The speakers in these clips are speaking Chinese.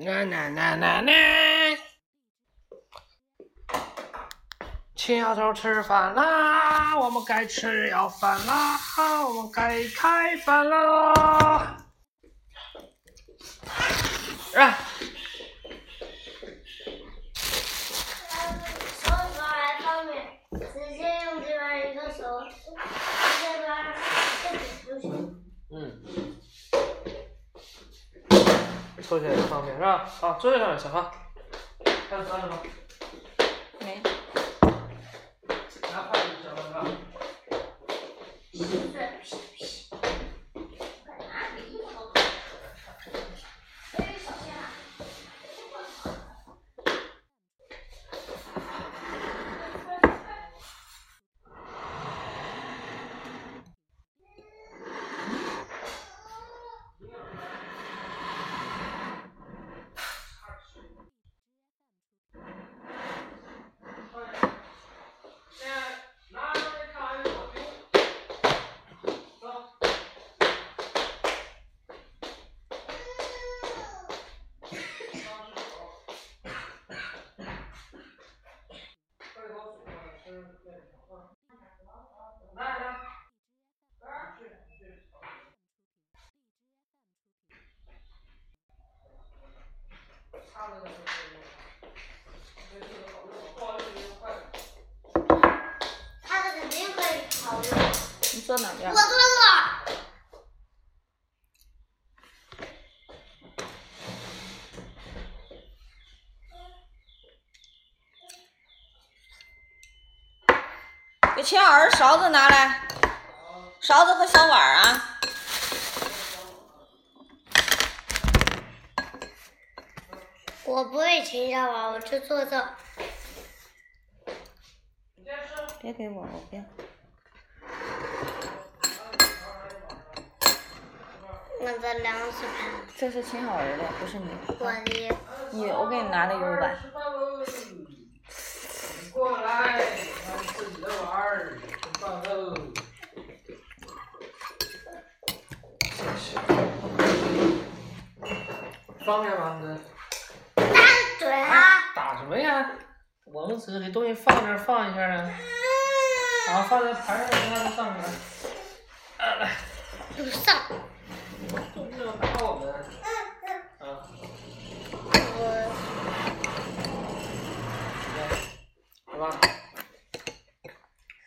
奶奶奶奶奶，小头吃饭啦！我们该吃要饭啦！我们该开饭啦！来，手指还方便，直接用这边一个手指，这边这里就行。嗯，抽起来也方便是吧？好，坐这上面，小芳，看端什么？没，拿筷子，小芳是吧？现在拿着没看完就我丢，走。来来，来去去。差了点就可以用。这这个好用，不好用就用筷子。他的肯定可以考虑。我？坐这儿。给秦老师勺子拿来，勺子和小碗啊。我不会秦小碗，我就做这儿。别给我，我不要。我的粮食盘，这是秦老师的，不是你的。我的你，我给你拿的喽！你过来，自己的碗儿吃饭喽。方便吗？你对啊，打什么呀？我们只是给东西放这儿放一下啊。好，放在盘上，让它上来。啊，来，不上。东西要打我们。啊，我好吧，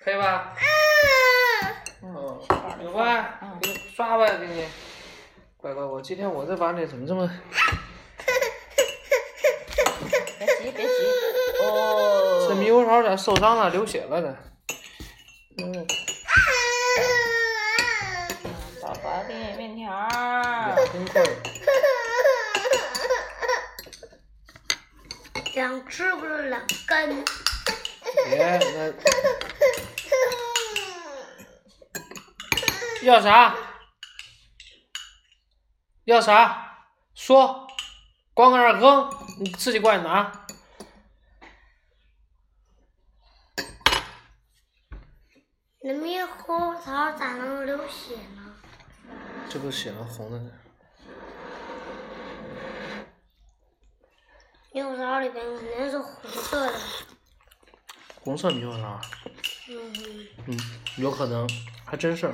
可以吧？嗯，有吧？给你刷吧，给你。乖乖，我今天我这碗里怎么这么……别急，别急。哦。这猕猴桃咋受伤了，流血了呢？嗯，给你面条儿。两公克。两只不是两根。别，那要啥？要啥？说，光搁那儿扔，你自己过来拿。那猕猴桃咋能流血呢？这不写了红的呢？猕猴桃里边肯定是红色的。红色猕猴桃，嗯，嗯，有可能，还真是。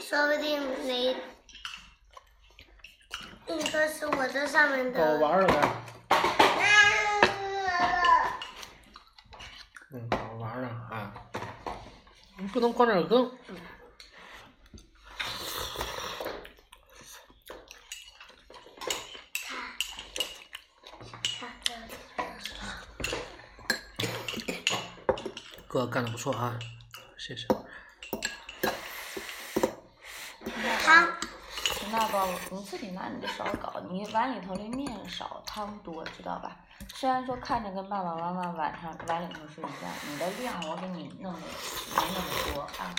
说不定那那个是我这上面的我的。玩儿了呗。嗯，跟我玩儿呢啊！你不能光这儿扔。哥干的不错啊，谢谢。汤，你自己拿你的勺搞，你碗里头的面少，汤多，知道吧？虽然说看着跟爸爸妈妈晚上碗里头是一样，你的量我给你弄的没那么多啊。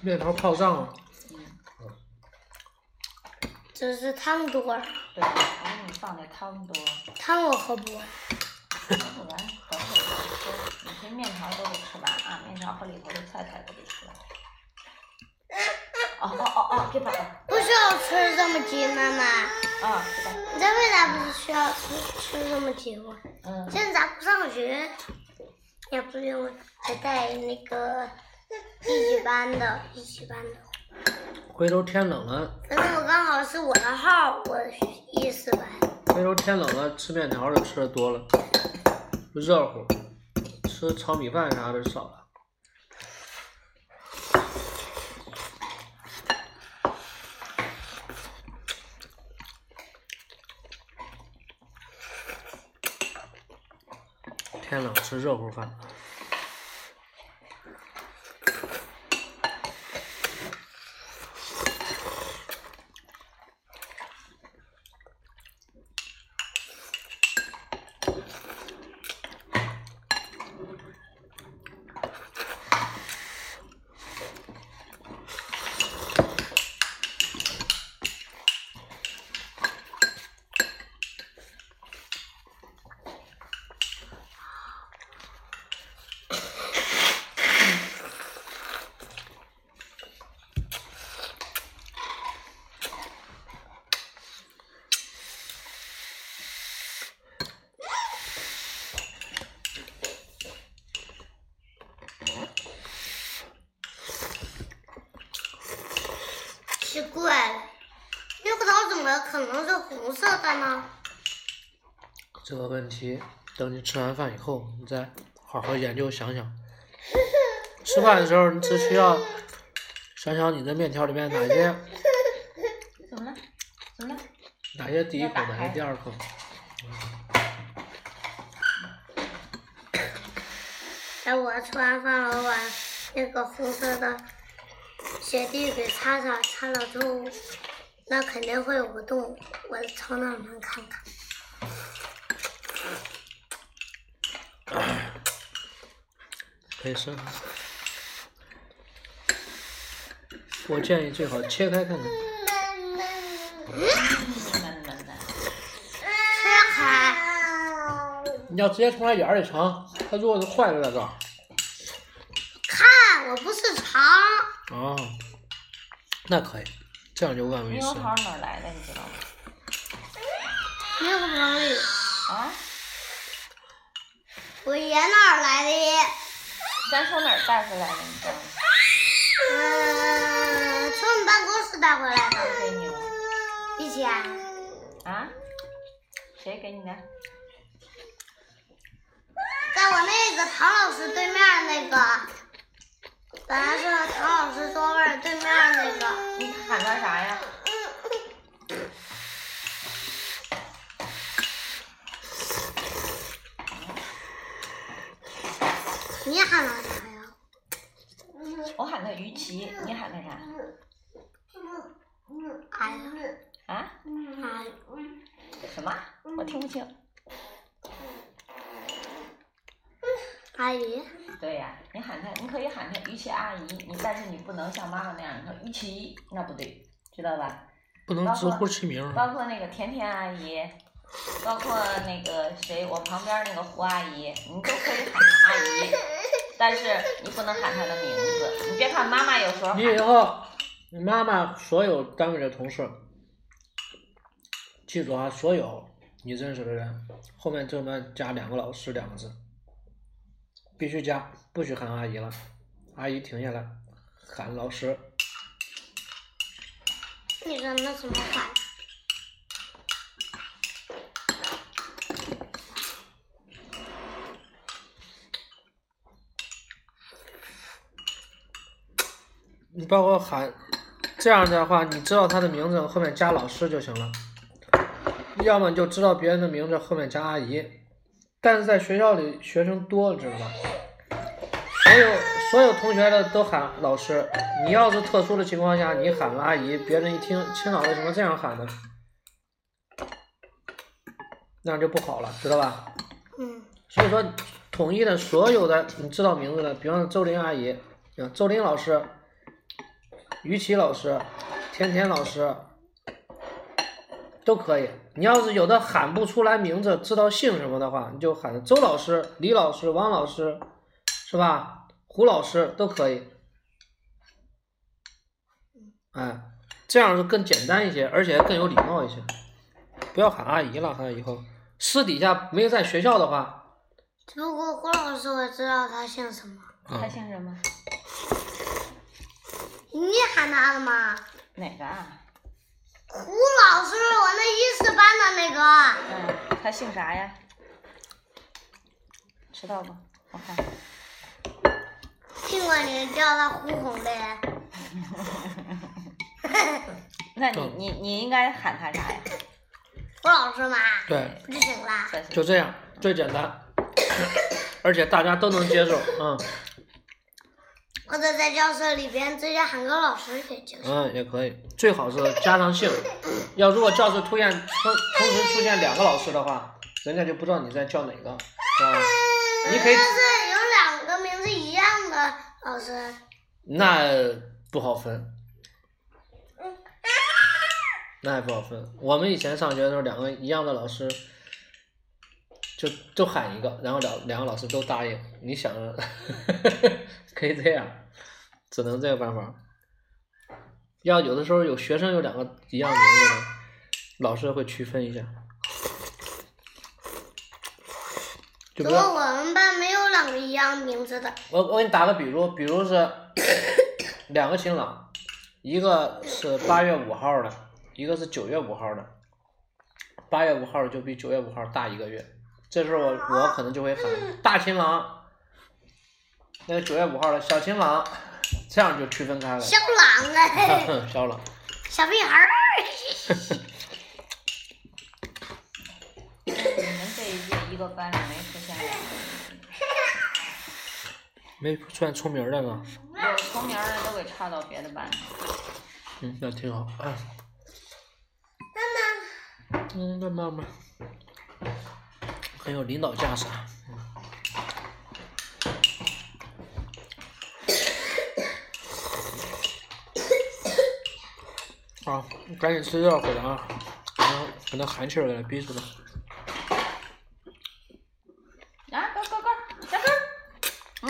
面条泡胀了，嗯，这是汤多，对，我给你放的汤多。汤我喝不完。喝不完等会儿吃，你这面条都得吃完啊，面条和里头的菜菜都得吃完。哦哦哦哦，别把不，需要吃这么急，妈妈？啊，是的，你这为啥不是需要吃吃这么急吗？嗯，现在咋不上学？也不用还带那个一级班的，一级班的。回头天冷了，反正我刚好是我的号，我一四班。回头天冷了，吃面条就吃的多了，热乎，吃炒米饭啥的少了。天冷吃热乎饭。奇怪了，那个桃怎么可能是红色的呢？这个问题，等你吃完饭以后，你再好好研究想想。吃饭的时候，你只需要想想你的面条里面哪些 怎么了？怎么了？哪些第一口，哪些第二口。等，我吃完饭了，我把那个红色的雪地给擦擦，擦了之后，那肯定会有个洞，我朝那门看看。可以试试。我建议最好切开看看。切开，你要直接从它眼里尝，它如果是坏了咋着？看我不是尝，哦，那可以，这样就万无一失猕猴。桃哪儿来的？你知道吗？猕猴桃里，啊？我爷哪儿来的，咱从哪儿带回来的？你知道吗？嗯，从我们办公室带回来的，谁给你的？一千，啊？谁给你的？在我那个唐老师对面那个，本来是唐老师座位对面那个。你喊他啥呀？你喊他啥呀？我喊他于琦，你喊他啥？哎呀，啊？哎，什么？我听不清。阿姨，对呀、你喊他，你可以于琪阿姨，你但是你不能像妈妈那样，你说于琪，那不对，知道吧？不能直呼其名。包括那个甜甜阿姨，包括那个谁，我旁边那个胡阿姨，你都可以喊她阿姨，但是你不能喊她的名字。你别看妈妈有时候你以，后，你妈妈所有单位的同事，记住啊，所有你认识的人，后面这么加两个老师两个字，必须加，不许喊阿姨了，阿姨停下来，喊老师。你说那怎么喊？你包括喊，这样的话，你知道他的名字后面加老师就行了，要么你就知道别人的名字后面加阿姨。但是在学校里学生多，知道吧？所有所有同学的都喊老师，你要是特殊的情况下，你喊了阿姨，别人一听，青岛为什么这样喊呢？那样就不好了，知道吧？嗯，所以说，统一的所有的你知道名字的，比方说周林阿姨，啊，周林老师，于琦老师，甜甜老师，都可以。你要是有的喊不出来名字，知道姓什么的话，你就喊周老师、李老师、王老师，是吧？胡老师都可以。哎，这样是更简单一些，而且更有礼貌一些。不要喊阿姨了，喊以后私底下没有在学校的话，如果胡老师我知道他姓什么，啊他姓什么？你喊他了吗？哪个啊？胡老师，我那一四班的那个。嗯，他姓啥呀？知道吗？我看。听过你叫他呼红的。那你你你应该喊他啥呀？胡老师嘛，对，就行了？就这样最简单，而且大家都能接受，嗯或者在教室里边直接喊个老师也行。嗯也可以，最好是加上姓。要如果教室出现同同时出现两个老师的话，人家就不知道你在叫哪个，是吧？你可以 但是有两个名字一样的老师，那不好分，那也不好分。我们以前上学的时候，两个一样的老师，就都喊一个，然后两两个老师都答应。你想，可以这样，只能这个办法。要有的时候有学生有两个一样名字的，老师会区分一下。就不过比如我们班没有一样名字的。我我给你打个比如，比如是 两个新郎，一个是八月五号的，一个是九月五号的。八月五号就比九月五号大一个月，这时候我我可能就会喊大新郎，那个九月五号的小新郎，这样就区分开了。小狼哎，小狼，小屁孩儿。你们这一届一个班里没出现两个 没出现重名儿的呢。有重名儿的都给差到别的班去。嗯，那挺好。啊，妈妈，嗯，那妈妈很有领导架势啊。好，赶紧吃药回来啊，然后把那寒气儿给它逼出来。啊，go go go，小根儿。嗯。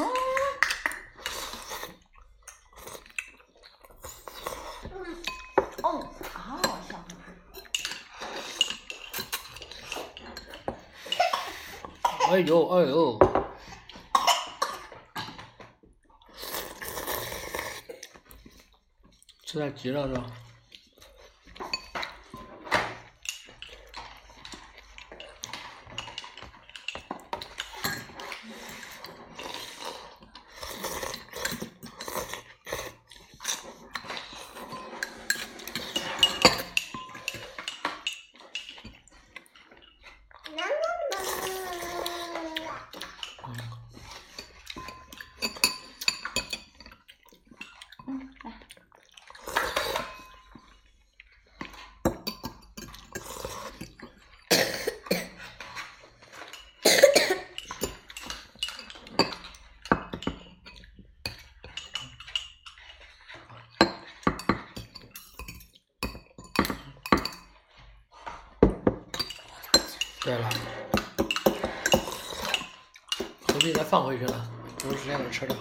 哦，好小根儿。哎呦哎呦，吃点鸡了是吧？对了，何必再放回去了，不是时间能吃的。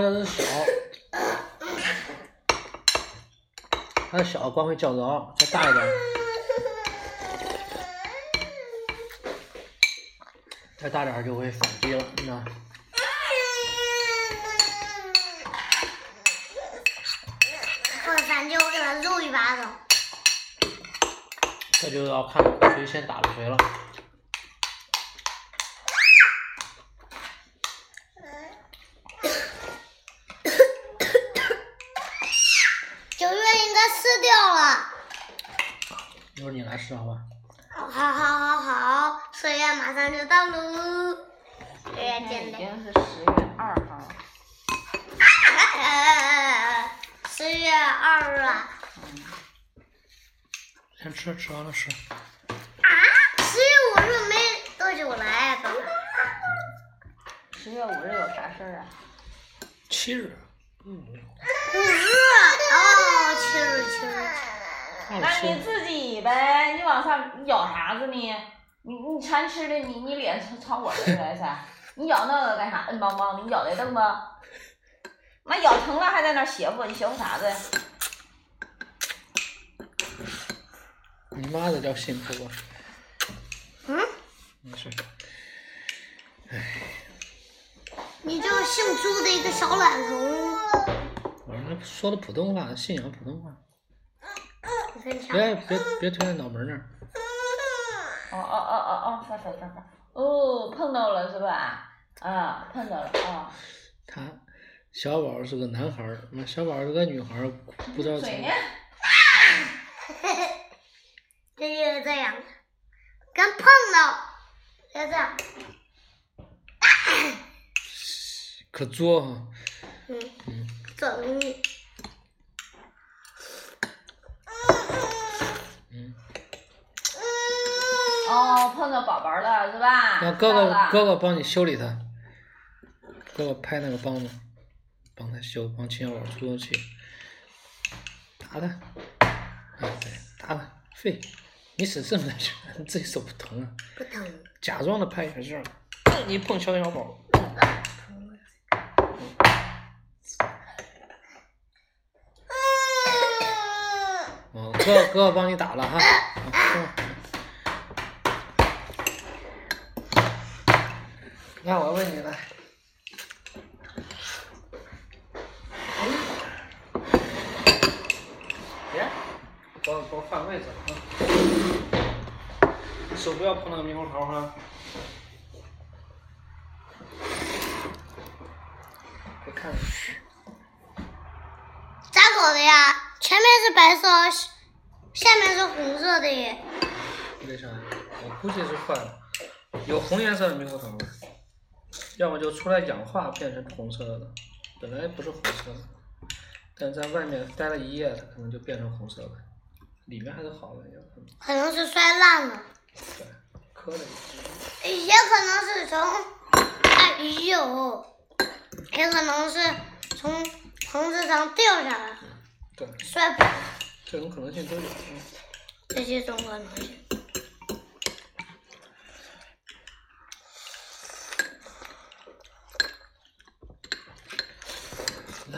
他这是小，他的小光会叫着，再大一点，再大点就会反击了，你知道吗？反击我给他揉一巴掌。这就要看谁先打了谁了。九月应该撕掉了。一会儿你来试好吧？好好好好好，十月马上就到喽。十月今天已。经是十月二号了。十月月二啊。先吃，吃完了吃。啊！十月五日没多久来，哥哥。十月五日有啥事儿啊？七日。嗯。五日哦，七日七日。那你自己呗，你往上咬啥子呢？你你馋吃的，你你脸朝朝我这来噻？你咬那个干啥？硬邦邦的，你咬得动吗？妈咬疼了还在那邪乎，你邪乎啥子？你妈的叫幸福吧？嗯？没事。你就姓朱的一个小懒虫。我那说的普通话，信仰普通话。别别别推在脑门那儿。哦哦哦哦哦，发发发发。哦，碰到了是吧？啊，碰到了啊。他小宝是个男孩儿，那小宝是个女孩儿，不知道怎么。这就是这样，刚碰到，就这样。可作哈。嗯，这容易。嗯。哦，碰到宝宝了是吧？让哥哥哥哥帮你修理他，哥哥拍那个梆子，帮他修，帮秦小宝出出气，打他，哎对，打他，废，你使这么大劲，你自己手不疼啊？不疼。假装的拍一下劲儿，你碰小小宝，哦，哥哥哥帮你打了哈，好那我问你来，别，给我给我换位置啊！手不要碰那个猕猴桃哈。别看了，咋搞的呀？前面是白色，下面是红色的耶。为啥？我估计是坏了，有红颜色的猕猴桃，要么就出来氧化变成红色的，本来不是红色的，但在外面待了一夜，它可能就变成红色的，里面还是好的，有可能，可能是摔烂了，对，磕了一下。也可能是从，哎呦，也可能是从棚子上掉下来，对，摔破，这种可能性都有。嗯这些种可能性。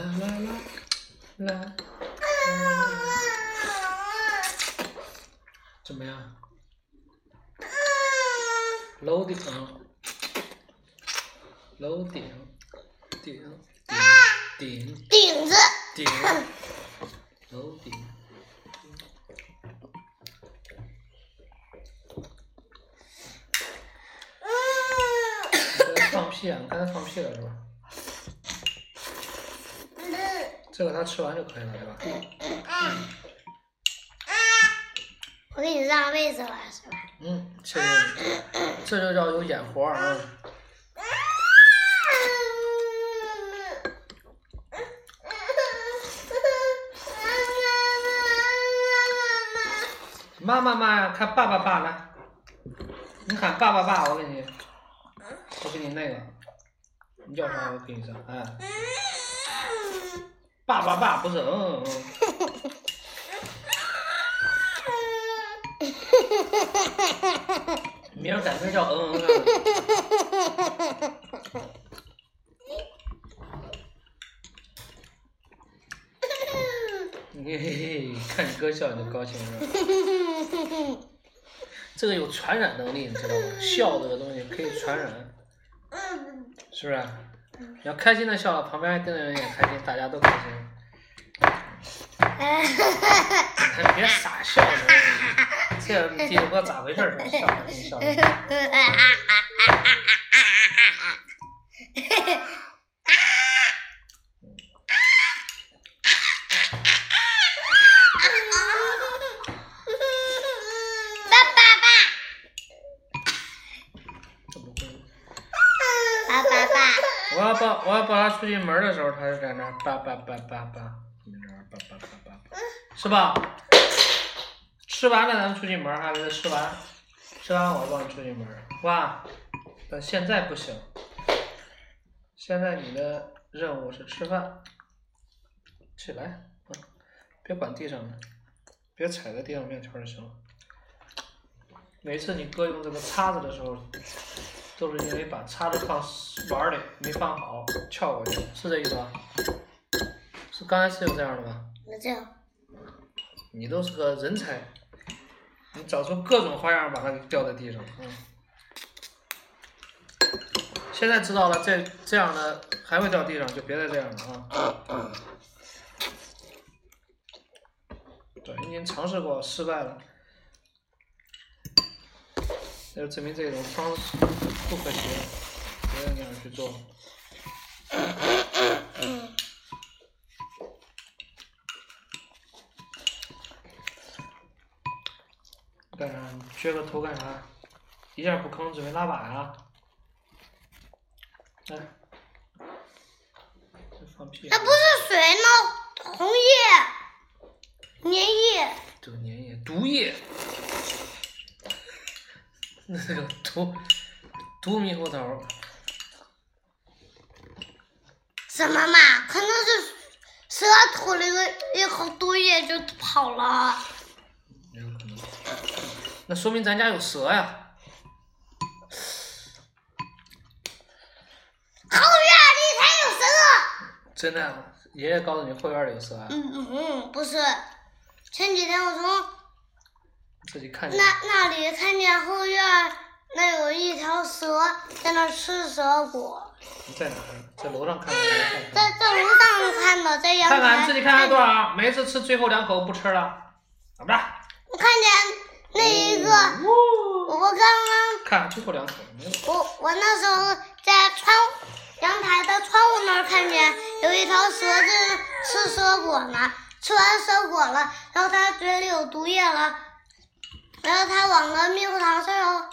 啦啦啦啦，怎么样？楼顶，楼顶，顶，顶，顶，顶子，顶，楼顶。放屁啊！你刚才放屁了是吧？这个他吃完就可以了，对吧？我给你让位置了是吧？嗯，谢谢你，这就叫有眼活啊！妈妈妈呀，看爸爸爸来，你喊爸爸爸，我给你，我给你那个，你叫啥？我给你啥？哎，爸爸爸不是嗯嗯。明儿改名叫嗯嗯啊。嘿嘿，看你哥笑你就高兴是吧？这个有传染能力，你知道吗？笑这个东西可以传染，是不是？你要开心的笑了，旁边盯着人也开心，大家都开心。还 别傻笑了，这第五个咋回事儿？笑笑 出去门的时候，他就在那叭叭叭叭叭，那儿叭叭叭。是吧？吃完了咱们出去门，还给他吃完，吃完我帮你出去门，是吧？但现在不行，现在你的任务是吃饭，起来，别管地上了，别踩在地上面圈就行了。每次你哥用这个叉子的时候，都是因为把叉子放碗里没放好，翘过去，是这意思吧？是刚才是有这样的吧？有这样，你都是个人才，你找出各种花样把它给掉在地上，嗯。现在知道了，这这样的还会掉地上，就别再这样了啊。对，已经尝试过，失败了，那就证明这种方式不可行，不要那样去做。干啥？你撅个头干啥？一下不吭，准备拉粑呀？来，这放屁！那不是水吗，红叶、粘液。这个粘液、毒液，那是个毒毒猕猴桃。什么嘛？可能是蛇吐了一个一口毒液就跑了。有可能。那说明咱家有蛇呀。后院里才有蛇。真的啊？爷爷告诉你后院里有蛇啊？嗯嗯嗯，不是。前几天我从自己看见。那那里看见后院那有一条蛇在那吃蛇果，你在哪儿？在楼上看的。在在楼上看的，在阳台。看看自己看看多少？每次吃最后两口不吃了，怎么着？我看见那一个，哦我刚刚看最后两口。我我那时候在窗阳台的窗户那儿看见有一条蛇在吃蛇果呢，吃完蛇果了，然后它嘴里有毒液了，然后他往那猕猴桃上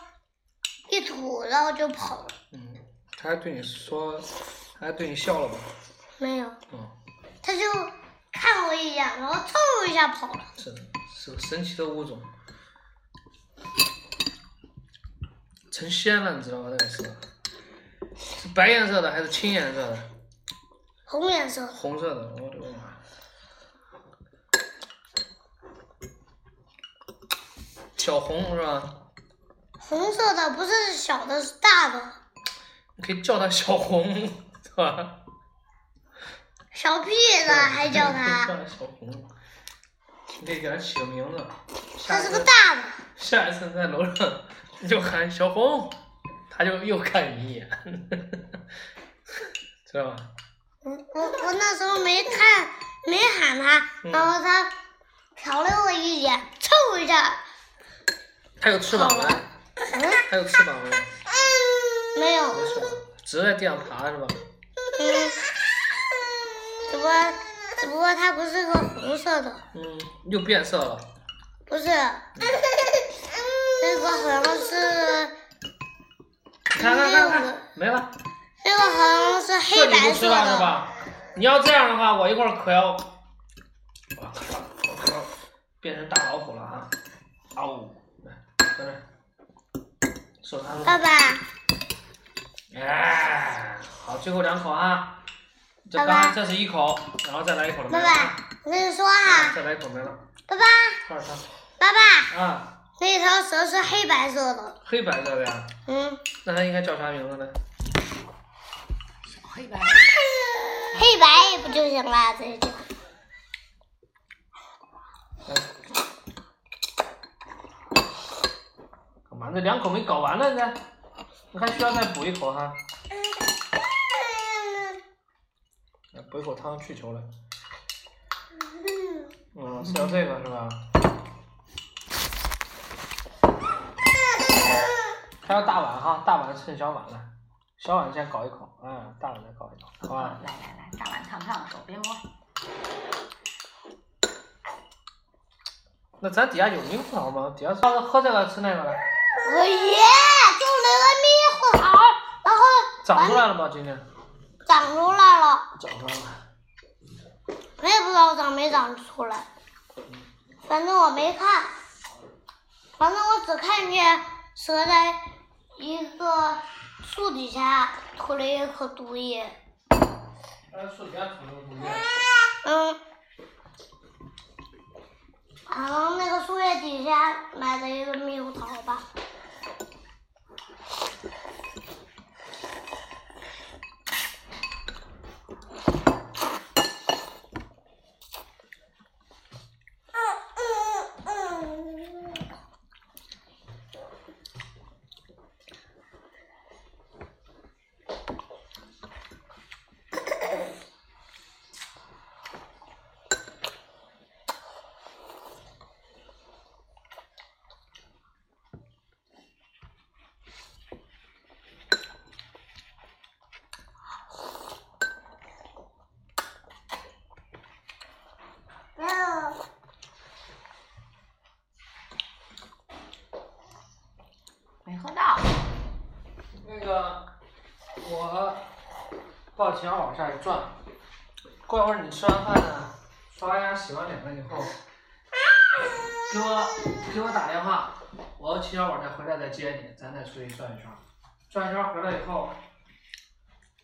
一吐，然后就跑了。嗯，他还对你说，他还对你笑了吧？没有，嗯，它就看我一眼，然后嗖一下跑了。是的，是个神奇的物种，成仙了，你知道吗？那个是是白颜色的还是青颜色的？红颜色，红色的，我的个妈！小红是吧？红色的不是小的，是大的。你可以叫它小红，是吧？小屁子还叫叫它，小红，你可以给它起个名字。它是个大的。下一次在楼上你就喊小红，它就又看你一眼，知道吧？我我我那时候没看没喊它，嗯然后它瞟了我一眼，凑一下，它有翅膀吗？嗯，它有翅膀吗？没有，没只是在地上爬是吧？嗯，只不过只不过它不是个红色的，嗯，又变色了。不是，那个好像是看看看看，没了。这个好像是黑白色你不吃饭是的，吧？你要这样的话，我一会儿可要，我靠我可要变成大老虎了啊！嗷呜，手拿住。爸爸，哎，好，最后两口啊。这爸爸刚这是一口，然后再来一口了没爸爸我跟你说啊哈，再来一口没了，爸爸？爸爸，啊，那条蛇是黑白色的，黑白色的呀，嗯，那它应该叫啥名字呢？黑白。黑白不就行了？这就。来，干嘛？这两口没搞完呢，这，你还需要再补一口哈。来补一口汤去球了。嗯，是要这个是吧？还要大碗哈，大碗趁小碗了，小碗先搞一口，嗯，大碗再搞一口，好吧？来来来，大碗烫烫，手别摸。那咱底下有猕猴桃吗？底下是喝这个吃那个的，我爷就那个猕猴桃，然后长出来了吗？今天长出来了，长出来了。我也不知道长没长出来。嗯反正我没看，反正我只看见蛇在一个树底下吐了一口毒液。哎，树底下吐了毒液。嗯，然后那个树叶底下埋着一个猕猴桃吧。没喝到。那个，我抱秦小宝下去转，过一会儿你吃完饭呢，刷牙洗完脸了以后，给我给我打电话，我和秦小宝再回来再接你，咱再出去转一圈。转一圈回来以后，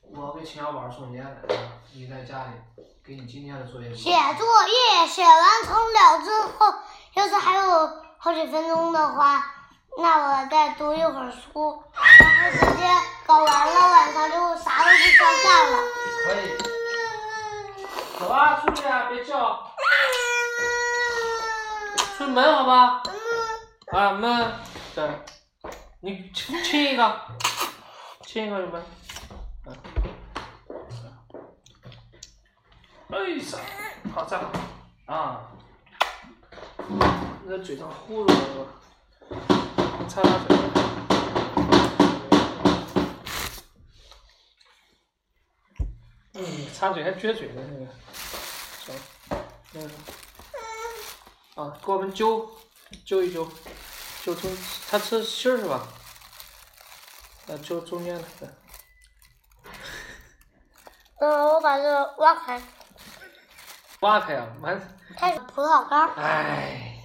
我给秦小宝送烟来，你在家里给你今天的作业。写作业写完成了之后，要是还有好几分钟的话，那我再读一会儿书，然后直接搞完了，晚上就啥都不想干了。可以。走啊，出去啊，别叫。出门好吧？啊门，对，你亲亲一个，亲一个有门。嗯。哎呀，好脏啊。那嘴上呼噜了，擦擦嘴。嗯，擦嘴还撅嘴呢，那个，行，那个，啊，给我们揪，揪一揪，揪中，他吃芯儿是吧？啊，揪中间的，对。嗯，我把这个挖开，挖开啊，完，开始葡萄干儿。哎，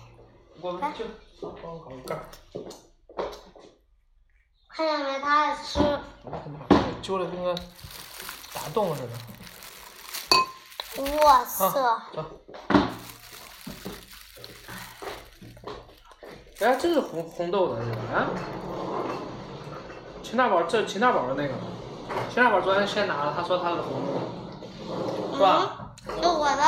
我们就，帮我搞个盖儿，看见没？他爱吃。我他妈揪的跟个打洞似的。哇啊，塞！走。哎，这是红红豆的这个啊。秦大宝，这是秦大宝的那个。秦大宝昨天先拿了，他说他是红豆，是吧？嗯，是我的。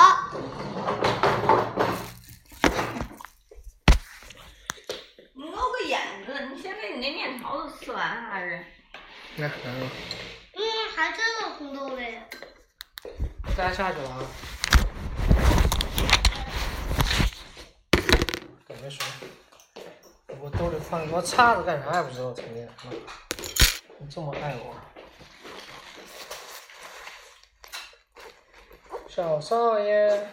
你露个眼子，你先把你那面条子吃完还是？嗯，还真有红豆的呀。该下去了啊。给没水。我兜里放个叉子干啥也不知道，天天。你这么爱我。小少爷。